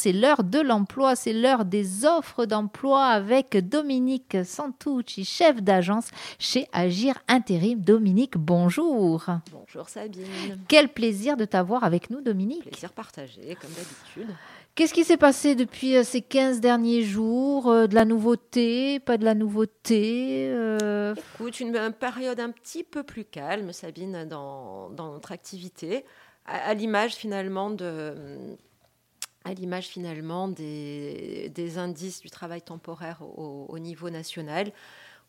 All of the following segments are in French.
c'est l'heure de l'emploi, c'est l'heure des offres d'emploi avec Dominique Santucci, chef d'agence chez Agir Intérim. Dominique, bonjour. Bonjour Sabine. Quel plaisir de t'avoir avec nous, Dominique. Plaisir partagé, comme d'habitude. Qu'est-ce qui s'est passé depuis euh, ces 15 derniers jours euh, De la nouveauté Pas de la nouveauté euh? Écoute, une, période un petit peu plus calme, Sabine, dans, notre activité, à, l'image finalement de à l'image finalement des, indices du travail temporaire au, niveau national,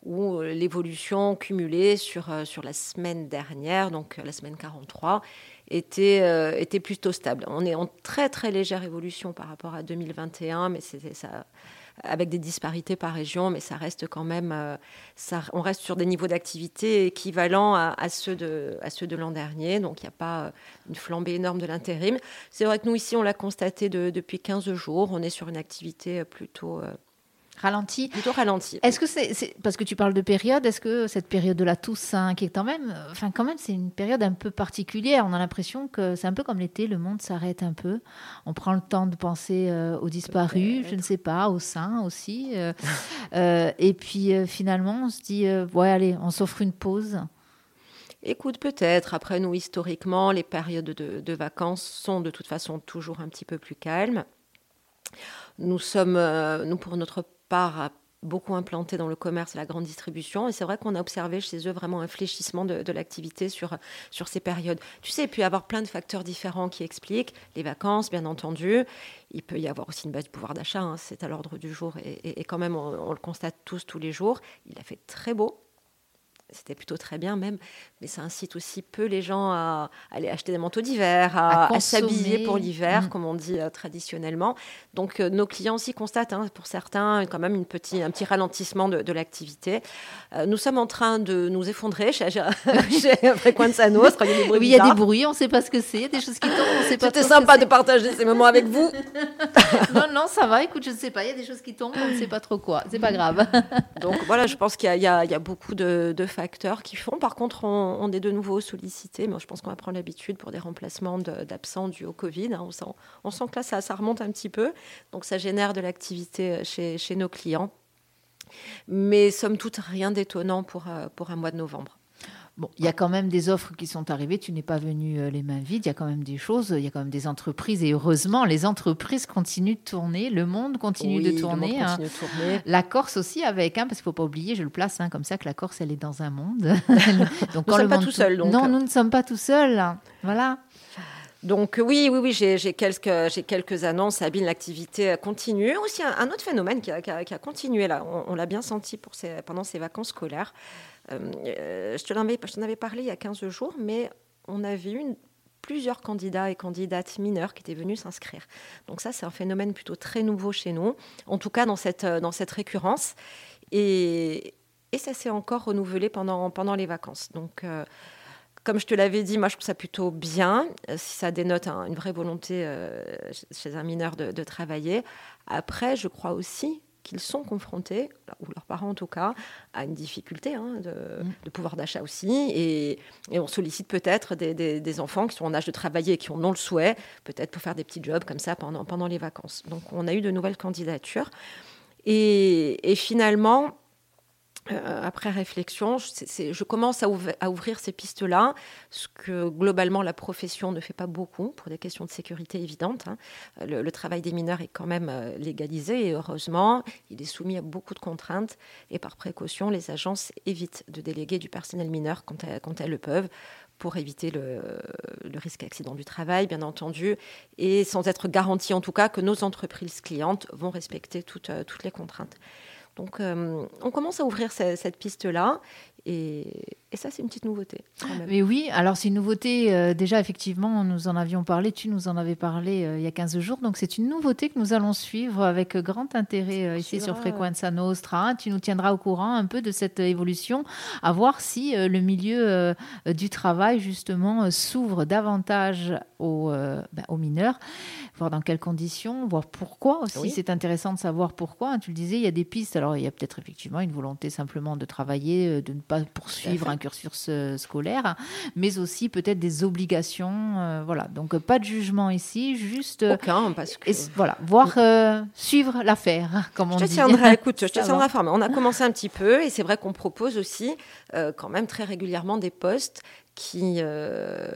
où l'évolution cumulée sur, sur la semaine dernière, donc la semaine 43, était, euh, était plutôt stable. On est en très très légère évolution par rapport à 2021, mais c'était ça avec des disparités par région, mais ça reste quand même, euh, on reste sur des niveaux d'activité équivalents à, ceux de, de l'an dernier, donc il n'y a pas euh, une flambée énorme de l'intérim. C'est vrai que nous ici, on l'a constaté depuis 15 jours, on est sur une activité plutôt Ralenti Plutôt ralenti. Est-ce que c'est parce que tu parles de période Est-ce que cette période de la Toussaint, qui est quand même, enfin quand même, c'est une période un peu particulière. On a l'impression que c'est un peu comme l'été, le monde s'arrête un peu. On prend le temps de penser euh, aux disparus, je ne sais pas, aux saints aussi. Euh, euh, et puis finalement, on se dit, ouais, allez, on s'offre une pause. Écoute, peut-être. Après, nous, historiquement, les périodes de, de vacances sont de toute façon toujours un petit peu plus calmes. Nous sommes, nous pour notre part beaucoup implanté dans le commerce et la grande distribution. Et c'est vrai qu'on a observé chez eux vraiment un fléchissement de, l'activité sur, sur ces périodes. Tu sais, il peut y avoir plein de facteurs différents qui expliquent. Les vacances, bien entendu. Il peut y avoir aussi une baisse du pouvoir d'achat. Hein. c'est à l'ordre du jour. Et, quand même, on, on, le constate tous, tous les jours. Il a fait très beau c'était plutôt très bien même, mais ça incite aussi peu les gens à, aller acheter des manteaux d'hiver, à, s'habiller pour l'hiver, mm. comme on dit euh, traditionnellement. Donc euh, nos clients aussi constatent, hein, pour certains, quand même une petit, un petit ralentissement de, l'activité. Euh, nous sommes en train de nous effondrer chez, chez Frequenza Nostra. Il y a des bruits, oui, il y a des bruits, on ne sait pas ce que c'est, il y a des choses qui tombent, on sait pas. C'était sympa de partager ces moments avec vous. non, non, ça va, écoute, je ne sais pas, il y a des choses qui tombent, on ne sait pas trop quoi, c'est pas grave. Donc voilà, je pense qu'il y, y, a beaucoup de, de facteurs qui font. Par contre, on, est de nouveau sollicité. Moi, je pense qu'on va prendre l'habitude pour des remplacements d'absents dus au Covid. Hein. On, sent, que là, ça, remonte un petit peu. Donc, ça génère de l'activité chez, chez, nos clients. Mais somme toute, rien d'étonnant pour, euh, pour un mois de novembre. Bon, il y a quand même des offres qui sont arrivées. Tu n'es pas venu euh, les mains vides. Il y a quand même des choses. Il y a quand même des entreprises. Et heureusement, les entreprises continuent de tourner. Le monde continue de tourner. Hein. La Corse aussi avec, hein, parce qu'il ne faut pas oublier, je le place hein, comme ça, que la Corse, elle est dans un monde. donc, nous ne sommes pas tout seuls. Non, nous ne sommes pas tout seuls. Voilà. Donc oui, oui, oui, j'ai quelques, quelques annonces. Sabine, l'activité continue. Aussi un, autre phénomène qui a, continué là. On, l'a bien senti pour pendant ces vacances scolaires. Euh, je t'en avais, parlé il y a 15 jours, mais on avait eu plusieurs candidats et candidates mineurs qui étaient venus s'inscrire. Donc ça, c'est un phénomène plutôt très nouveau chez nous, en tout cas dans cette, dans cette récurrence. Et, et ça s'est encore renouvelé pendant, pendant les vacances. Donc, euh, comme je te l'avais dit, moi, je trouve ça plutôt bien, euh, si ça dénote une vraie volonté chez un mineur de, de, travailler. Après, je crois aussi qu'ils sont confrontés, ou leurs parents en tout cas, à une difficulté hein, mm. de, pouvoir d'achat aussi. Et, on sollicite peut-être des, enfants qui sont en âge de travailler et qui en ont le souhait, peut-être pour faire des petits jobs comme ça pendant, pendant les vacances. Donc on a eu de nouvelles candidatures. et finalement, euh, après réflexion, je commence à, ouvrir ces pistes-là, ce que globalement la profession ne fait pas beaucoup pour des questions de sécurité évidentes. Hein. Le, travail des mineurs est quand même euh, légalisé et heureusement, il est soumis à beaucoup de contraintes et par précaution, les agences évitent de déléguer du personnel mineur quand elles, le peuvent pour éviter le, risque d'accident du travail, bien entendu, et sans être garantie en tout cas que nos entreprises clientes vont respecter euh, toutes les contraintes. Donc, euh, on commence à ouvrir cette piste-là. Et, ça, c'est une petite nouveauté. Mais oui, alors c'est une nouveauté. Euh, déjà, effectivement, nous en avions parlé. Tu nous en avais parlé euh, il y a 15 jours. Donc, c'est une nouveauté que nous allons suivre avec grand intérêt ici sur Frequenza Nostra. Tu nous tiendras au courant un peu de cette évolution, à voir si le milieu du travail, justement, s'ouvre davantage aux, ben, aux mineurs voir dans quelles conditions, voir pourquoi aussi. C'est intéressant de savoir pourquoi. Tu le disais, il y a des pistes. Alors, il y a peut-être effectivement une volonté simplement de travailler, de ne pas poursuivre un cursus scolaire, mais aussi peut-être des obligations. voilà, donc pas de jugement ici, juste aucun parce que voilà, voir suivre l'affaire, comme on je te Tiendrai, écoute, je te tiendrai informé. On a commencé un petit peu et c'est vrai qu'on propose aussi quand même très régulièrement des postes qui, euh,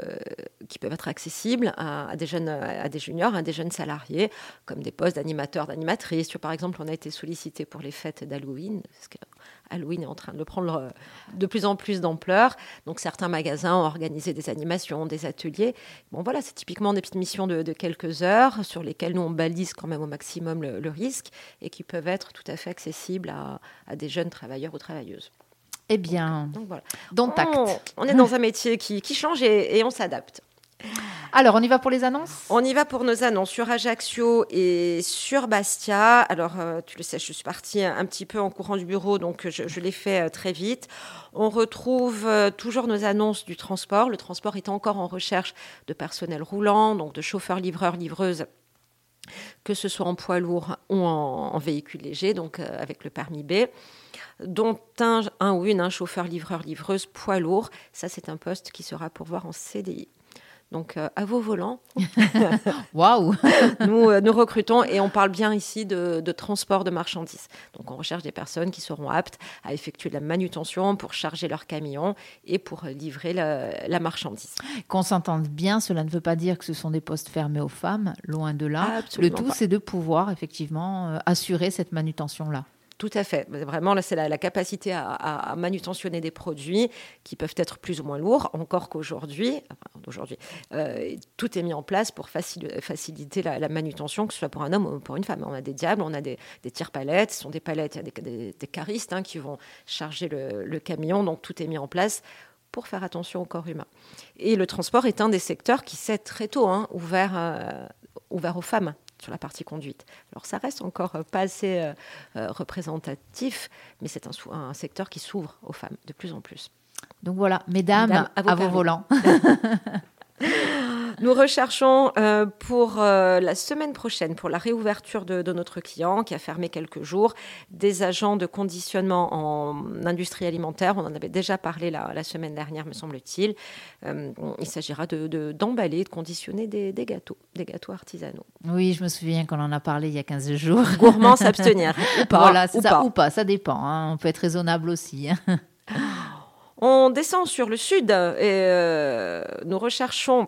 qui peuvent être accessibles à, des jeunes, à des juniors, à des jeunes salariés, comme des postes d'animateurs, d'animatrices. Par exemple, on a été sollicité pour les fêtes d'Halloween, Halloween est en train de prendre euh, de plus en plus d'ampleur. Donc certains magasins ont organisé des animations, des ateliers. Bon voilà, c'est typiquement des petites missions de, quelques heures sur lesquelles nous on balise quand même au maximum le, risque et qui peuvent être tout à fait accessibles à, à des jeunes travailleurs ou travailleuses. Eh bien, donc voilà. On, est dans un métier qui, change et, on s'adapte. Alors, on y va pour les annonces? On y va pour nos annonces sur Ajaccio et sur Bastia. Alors, euh, tu le sais, je suis partie un petit peu en courant du bureau, donc je, l'ai fait euh, très vite. On retrouve euh, toujours nos annonces du transport. Le transport est encore en recherche de personnel roulant, donc de chauffeurs, livreurs, livreuses que ce soit en poids lourd ou en, véhicule léger, donc avec le permis B dont un, ou une, un chauffeur, livreur, livreuse, poids lourd. Ça, c'est un poste qui sera pour voir en CDI. Donc, euh, à vos volants. Waouh nous, euh, nous recrutons et on parle bien ici de, transport de marchandises. Donc, on recherche des personnes qui seront aptes à effectuer de la manutention pour charger leurs camions et pour livrer la, marchandise. Qu'on s'entende bien, cela ne veut pas dire que ce sont des postes fermés aux femmes, loin de là. Le tout, c'est de pouvoir effectivement euh, assurer cette manutention-là. Tout à fait. Vraiment, c'est la, capacité à, manutentionner des produits qui peuvent être plus ou moins lourds, encore qu'aujourd'hui, aujourd'hui, euh, tout est mis en place pour faciliter la, manutention, que ce soit pour un homme ou pour une femme. On a des diables, on a des, des tire-palettes, ce sont des palettes, il y a des, des, caristes hein, qui vont charger le, camion, donc tout est mis en place pour faire attention au corps humain. Et le transport est un des secteurs qui s'est très tôt hein, euh, ouvert aux femmes sur la partie conduite. Alors ça reste encore pas assez euh, euh, représentatif, mais c'est un, secteur qui s'ouvre aux femmes de plus en plus. Donc voilà, mesdames, à vos volants. Nous recherchons euh, pour euh, la semaine prochaine, pour la réouverture de, notre client qui a fermé quelques jours, des agents de conditionnement en industrie alimentaire. On en avait déjà parlé la, semaine dernière, me semble-t-il. Euh, il s'agira d'emballer, de, de, conditionner des, gâteaux, des gâteaux artisanaux. Oui, je me souviens qu'on en a parlé il y a 15 jours. Gourmand s'abstenir, ou pas. Voilà, ou ça, pas. ou pas, ça dépend. Hein. On peut être raisonnable aussi. Hein. On descend sur le sud et nous recherchons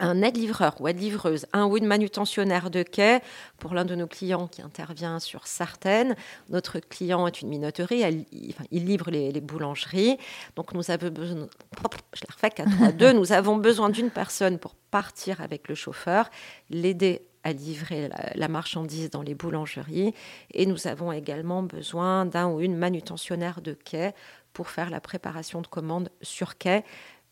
un aide-livreur ou aide-livreuse, un ou une manutentionnaire de quai pour l'un de nos clients qui intervient sur Sartène. Notre client est une minoterie, il, livre les, boulangeries. Donc nous avons besoin, je l'ai refait, 4 2, nous avons besoin d'une personne pour partir avec le chauffeur, l'aider à livrer la, marchandise dans les boulangeries. Et nous avons également besoin d'un ou une manutentionnaire de quai pour faire la préparation de commandes sur quai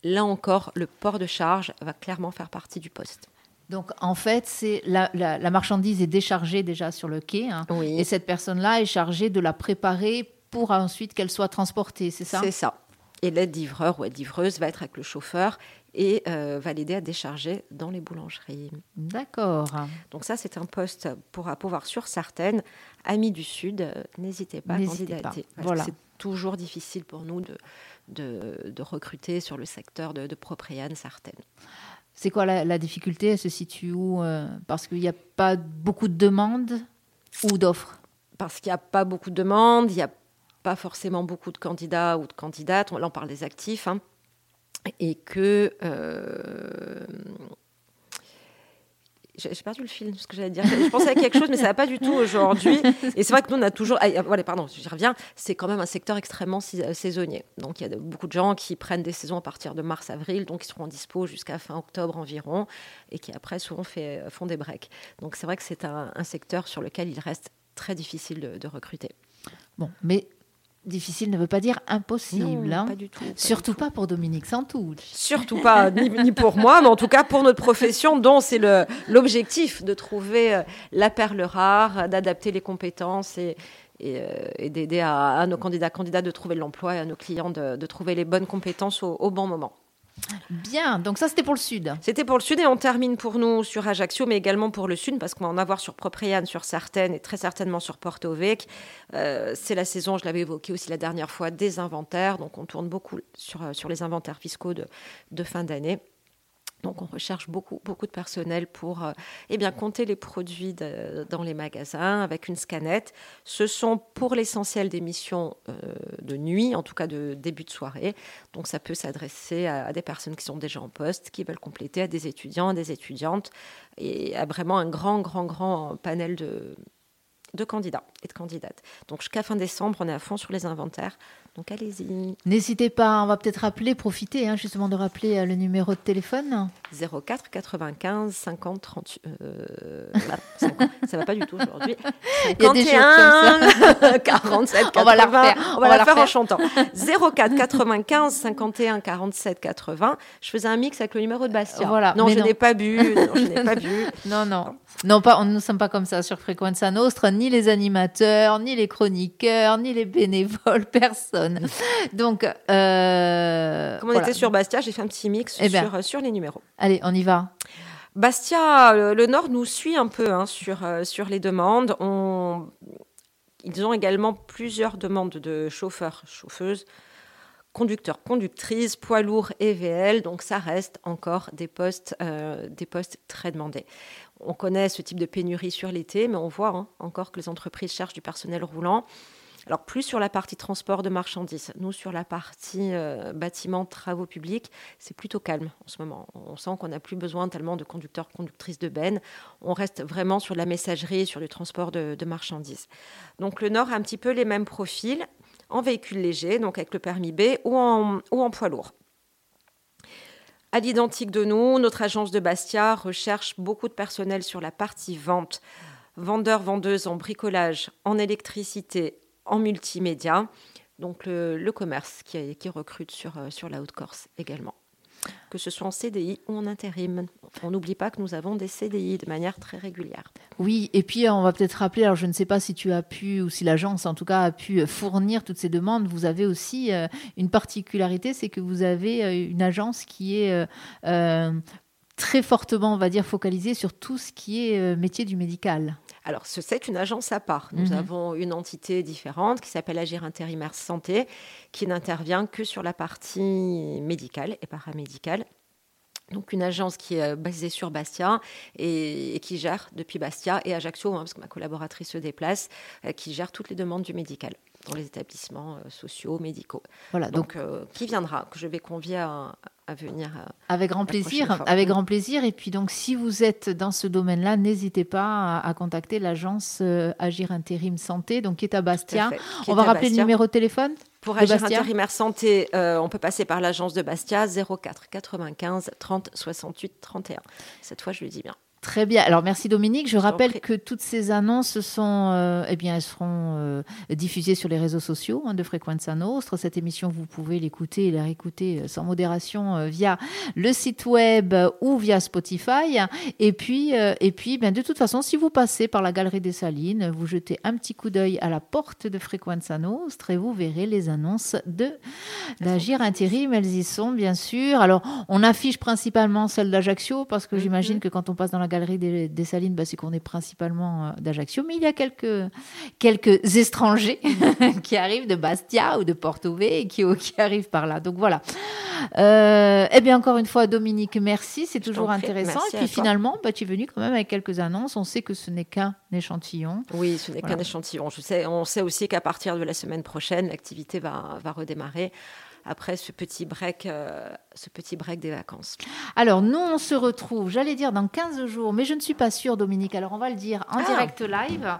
là encore, le port de charge va clairement faire partie du poste. Donc en fait, c'est la, marchandise est déchargée déjà sur le quai, hein, et cette personne-là est chargée de la préparer pour ensuite qu'elle soit transportée, c'est ça? C'est ça. Et l'aide-livreur ou aide-livreuse va être avec le chauffeur et euh, va l'aider à décharger dans les boulangeries. D'accord. Donc ça, c'est un poste pour pouvoir sur certaines. Amis du Sud, euh, n'hésitez pas à candidater. Voilà. C'est toujours difficile pour nous de, de, recruter sur le secteur de, de Propréane certaines. C'est quoi la, difficulté? Elle se situe où euh, Parce qu'il n'y a pas beaucoup de demandes ou d'offres? Parce qu'il n'y a pas beaucoup de demandes, il n'y a pas forcément beaucoup de candidats ou de candidates, là on parle des actifs, hein, et que euh, j'ai perdu le fil, ce que j'allais dire. Je pensais à quelque chose, mais ça va pas du tout aujourd'hui. Et c'est vrai que nous, on a toujours. Ah, voilà, pardon, j'y reviens. C'est quand même un secteur extrêmement euh, saisonnier. Donc, il y a beaucoup de gens qui prennent des saisons à partir de mars-avril, donc ils seront en dispo jusqu'à fin octobre environ, et qui après souvent fait, font des breaks. Donc, c'est vrai que c'est un, secteur sur lequel il reste très difficile de, de recruter. Bon, mais Difficile ne veut pas dire impossible. hein. pas du tout. Surtout pas pour Dominique Santouche. Surtout pas, ni, pour moi, mais en tout cas pour notre profession, dont c'est l'objectif de trouver euh, la perle rare, d'adapter les compétences et, et, euh, d'aider à, nos candidats candidats de trouver l'emploi et à nos clients de, trouver les bonnes compétences au bon moment. Bien, donc ça c'était pour le sud. C'était pour le sud et on termine pour nous sur Ajaccio, mais également pour le sud, parce qu'on va en avoir sur Propriane, sur certaines et très certainement sur Porto Vec. Euh, c'est la saison, je l'avais évoqué aussi la dernière fois, des inventaires. Donc on tourne beaucoup sur, euh, sur les inventaires fiscaux de, de fin d'année. Donc on recherche beaucoup, beaucoup de personnel pour euh, eh bien, compter les produits dans les magasins avec une scanette. Ce sont pour l'essentiel des missions euh, de nuit, en tout cas de début de soirée. Donc ça peut s'adresser à, des personnes qui sont déjà en poste, qui veulent compléter, à des étudiants, des étudiantes, et à vraiment un grand, grand, grand panel de, de candidats et de candidates. Donc jusqu'à fin décembre, on est à fond sur les inventaires. Donc allez-y. N'hésitez pas, on va peut-être rappeler, profiter hein, justement de rappeler euh, le numéro de téléphone. 04 95 50 30. ça va pas du tout aujourd'hui. 51 47 80. On va la refaire. On va, la, faire en chantant. 04 95 51 47 80. Je faisais un mix avec le numéro de Bastien. Voilà. Non, je n'ai pas bu. Non, je n'ai pas bu. Non, non. Non, pas, on ne sommes pas comme ça sur Frequenza Nostra, ni les animateurs, ni les chroniqueurs, ni les bénévoles, personne. Donc, euh, comme on était sur Bastia, j'ai fait un petit mix eh sur, euh, sur les numéros. Allez, on y va. Bastia, le, Nord nous suit un peu hein, sur, euh, sur les demandes. On... Ils ont également plusieurs demandes de chauffeurs, chauffeuses, conducteurs, conductrices, poids lourds et VL. Donc ça reste encore des postes, des postes très demandés. On connaît ce type de pénurie sur l'été, mais on voit hein, encore que les entreprises cherchent du personnel roulant. Alors plus sur la partie transport de marchandises. Nous, sur la partie euh, bâtiment, travaux publics, c'est plutôt calme en ce moment. On sent qu'on n'a plus besoin tellement de conducteurs, conductrices de bennes. On reste vraiment sur la messagerie, sur le transport de, marchandises. Donc le Nord a un petit peu les mêmes profils en véhicule léger, donc avec le permis B, ou en, ou en poids lourd. À l'identique de nous, notre agence de Bastia recherche beaucoup de personnel sur la partie vente, vendeurs, vendeuses en bricolage, en électricité, multimédia. Donc le, commerce qui, recrute sur, euh, la Haute-Corse également que ce soit en CDI ou en intérim. On n'oublie pas que nous avons des CDI de manière très régulière. Oui, et puis on va peut-être rappeler, alors je ne sais pas si tu as pu, ou si l'agence en tout cas a pu fournir toutes ces demandes, vous avez aussi euh, une particularité, c'est que vous avez euh, une agence qui est euh, très fortement, on va dire, focalisée sur tout ce qui est métier du médical. Alors, c'est une agence à part. Nous mhm. avons une entité différente qui s'appelle Agir Intérimaire Santé, qui n'intervient que sur la partie médicale et paramédicale. Donc une agence qui est basée sur Bastia et, qui gère depuis Bastia et Ajaccio, hein, parce que ma collaboratrice se déplace, euh, qui gère toutes les demandes du médical dans les établissements euh, sociaux, médicaux. Voilà, donc, euh, qui viendra, que je vais convier à, venir. Euh, avec grand plaisir, avec grand plaisir. Et puis donc, si vous êtes dans ce domaine-là, n'hésitez pas à, contacter l'agence Agir Intérim Santé, donc qui est à Bastia. on va rappeler le numéro de téléphone. Pour Agir Intérimaire Santé, on peut passer par l'agence de Bastia 04 95 30 68 31. Cette fois, je le dis bien. Très bien. Alors merci Dominique. Je rappelle que toutes ces annonces sont, euh, eh bien, elles seront euh, diffusées sur les réseaux sociaux hein, de Frequenza Nostre. Cette émission, vous pouvez l'écouter et la réécouter euh, sans modération via le site web ou via Spotify. Et puis, et puis, bien, de toute façon, si vous passez par la Galerie des Salines, vous jetez un petit coup d'œil à la porte de Frequenza Nostre et vous verrez les annonces de d'Agir Intérim. Elles y sont, bien sûr. Alors, on affiche principalement celle d'Ajaccio parce que mm-hmm. j'imagine que quand on passe dans la galerie des, Salines, bah, c'est qu'on est principalement euh, d'Ajaccio, mais il y a quelques, quelques étrangers qui arrivent de Bastia ou de Porto V et qui, qui arrivent par là. Donc voilà. Euh, eh bien, encore une fois, Dominique, merci. C'est toujours intéressant. et puis finalement, bah, tu es venu quand même avec quelques annonces. On sait que ce n'est qu'un échantillon. Oui, ce n'est qu'un échantillon. Je sais, on sait aussi qu'à partir de la semaine prochaine, l'activité va, va redémarrer après ce petit break, euh, ce petit break des vacances. Alors, nous, on se retrouve, j'allais dire, dans 15 jours, mais je ne suis pas sûre, Dominique. Alors, on va le dire en ah. direct live.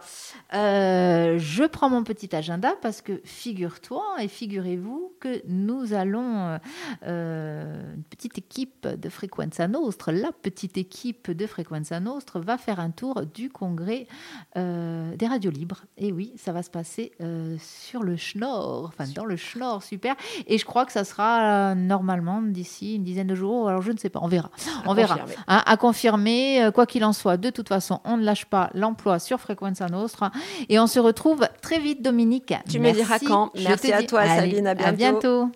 Euh, je prends mon petit agenda parce que figure-toi et figurez-vous que nous allons, euh, une petite équipe de Frequenza Nostre, la petite équipe de Frequenza Nostre va faire un tour du congrès des radios libres. Et oui, ça va se passer sur le Schnorr, enfin dans le Schnorr, super. Et je crois que ça sera euh, normalement d'ici une dizaine de jours. Alors je ne sais pas, on verra. on verra. Hein, à confirmer, euh, quoi qu'il en soit. De toute façon, on ne lâche pas l'emploi sur Frequenza Nostra. Et on se retrouve très vite, Dominique. Tu me diras quand. Merci à toi, Sabine. À bientôt. À bientôt.